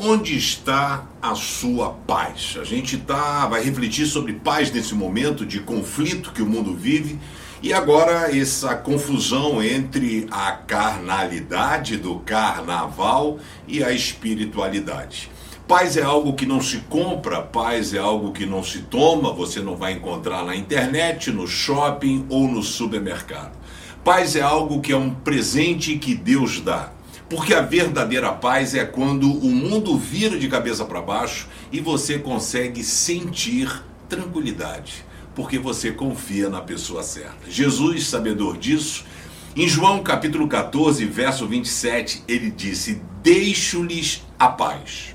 onde está a sua paz? A gente tá, vai refletir sobre paz nesse momento de conflito que o mundo vive e agora essa confusão entre a carnalidade do carnaval e a espiritualidade. Paz é algo que não se compra, paz é algo que não se toma, você não vai encontrar na internet, no shopping ou no supermercado. Paz é algo que é um presente que Deus dá. Porque a verdadeira paz é quando o mundo vira de cabeça para baixo e você consegue sentir tranquilidade, porque você confia na pessoa certa. Jesus, sabedor disso, em João capítulo 14, verso 27, ele disse: Deixo-lhes a paz.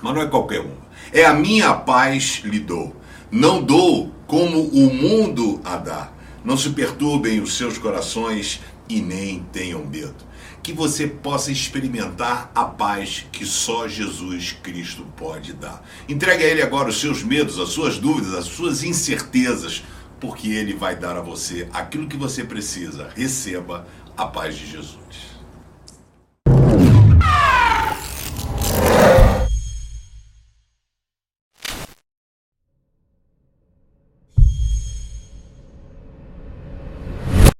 Mas não é qualquer uma. É a minha paz lhe dou. Não dou como o mundo a dá. Não se perturbem os seus corações e nem tenham medo que você possa experimentar a paz que só Jesus Cristo pode dar. Entregue a Ele agora os seus medos, as suas dúvidas, as suas incertezas, porque Ele vai dar a você aquilo que você precisa. Receba a paz de Jesus.